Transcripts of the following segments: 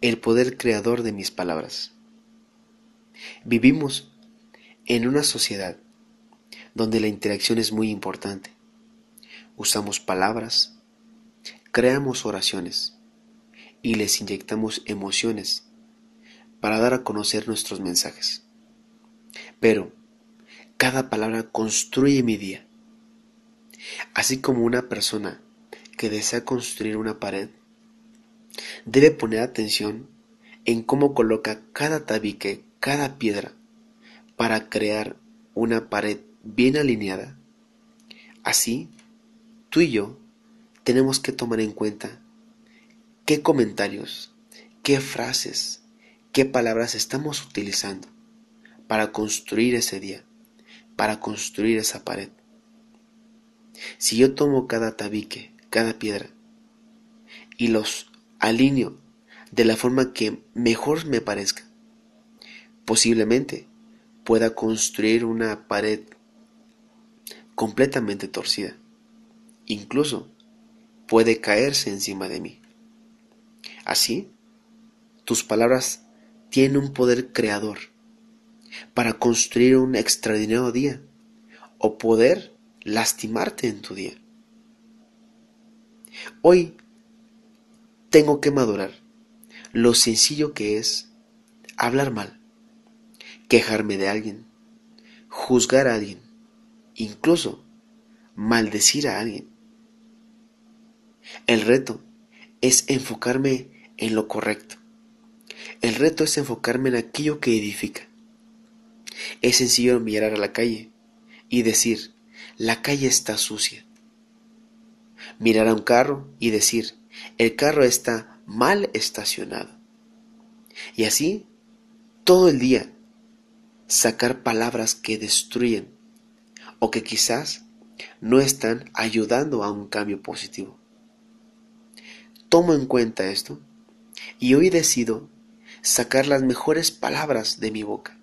el poder creador de mis palabras. Vivimos en una sociedad donde la interacción es muy importante. Usamos palabras, creamos oraciones y les inyectamos emociones para dar a conocer nuestros mensajes. Pero cada palabra construye mi día. Así como una persona que desea construir una pared, debe poner atención en cómo coloca cada tabique, cada piedra, para crear una pared bien alineada. Así, tú y yo tenemos que tomar en cuenta qué comentarios, qué frases, qué palabras estamos utilizando para construir ese día, para construir esa pared. Si yo tomo cada tabique, cada piedra, y los alineo de la forma que mejor me parezca, posiblemente pueda construir una pared completamente torcida. Incluso puede caerse encima de mí. Así, tus palabras tienen un poder creador para construir un extraordinario día o poder lastimarte en tu día. Hoy tengo que madurar lo sencillo que es hablar mal, quejarme de alguien, juzgar a alguien, incluso maldecir a alguien. El reto es enfocarme en lo correcto. El reto es enfocarme en aquello que edifica. Es sencillo mirar a la calle y decir, la calle está sucia. Mirar a un carro y decir, el carro está mal estacionado. Y así, todo el día, sacar palabras que destruyen o que quizás no están ayudando a un cambio positivo. Tomo en cuenta esto y hoy decido sacar las mejores palabras de mi boca.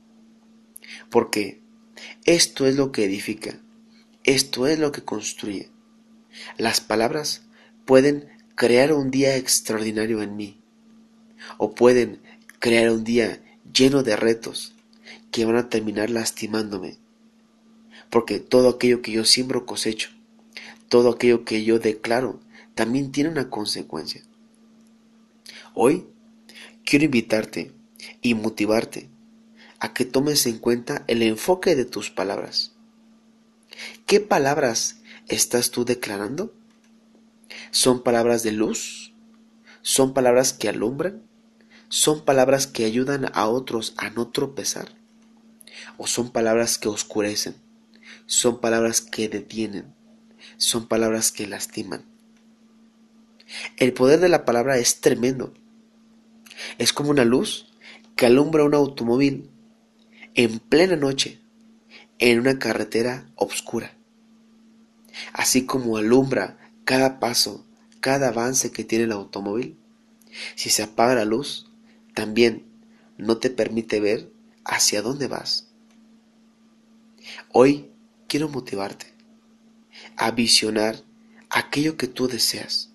Porque esto es lo que edifica, esto es lo que construye. Las palabras pueden crear un día extraordinario en mí o pueden crear un día lleno de retos que van a terminar lastimándome porque todo aquello que yo siembro cosecho, todo aquello que yo declaro también tiene una consecuencia. Hoy quiero invitarte y motivarte a que tomes en cuenta el enfoque de tus palabras. ¿Qué palabras estás tú declarando? ¿Son palabras de luz? ¿Son palabras que alumbran? ¿Son palabras que ayudan a otros a no tropezar? ¿O son palabras que oscurecen? son palabras que detienen, son palabras que lastiman. El poder de la palabra es tremendo. Es como una luz que alumbra un automóvil en plena noche en una carretera oscura. Así como alumbra cada paso, cada avance que tiene el automóvil, si se apaga la luz, también no te permite ver hacia dónde vas. Hoy quiero motivarte a visionar aquello que tú deseas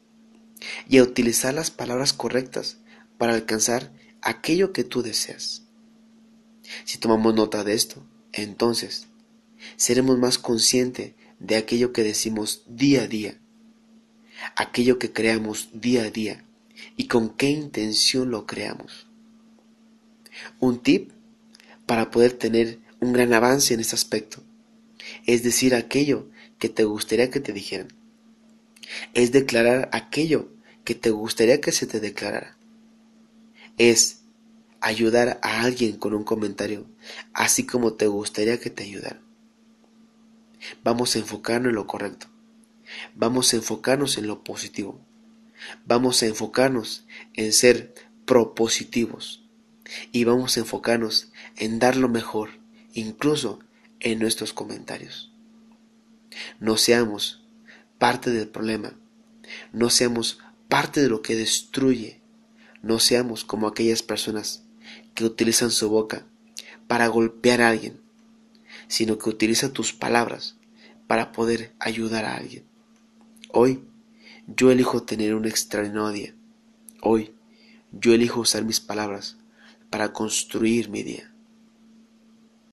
y a utilizar las palabras correctas para alcanzar aquello que tú deseas. Si tomamos nota de esto, entonces seremos más conscientes de aquello que decimos día a día, aquello que creamos día a día y con qué intención lo creamos. Un tip para poder tener un gran avance en este aspecto es decir aquello que te gustaría que te dijeran. Es declarar aquello que te gustaría que se te declarara. Es ayudar a alguien con un comentario, así como te gustaría que te ayudara. Vamos a enfocarnos en lo correcto. Vamos a enfocarnos en lo positivo. Vamos a enfocarnos en ser propositivos. Y vamos a enfocarnos en dar lo mejor, incluso en nuestros comentarios. No seamos parte del problema, no seamos parte de lo que destruye, no seamos como aquellas personas que utilizan su boca para golpear a alguien, sino que utiliza tus palabras para poder ayudar a alguien. Hoy yo elijo tener un extraordinario día. Hoy Yo elijo usar mis palabras para construir mi día.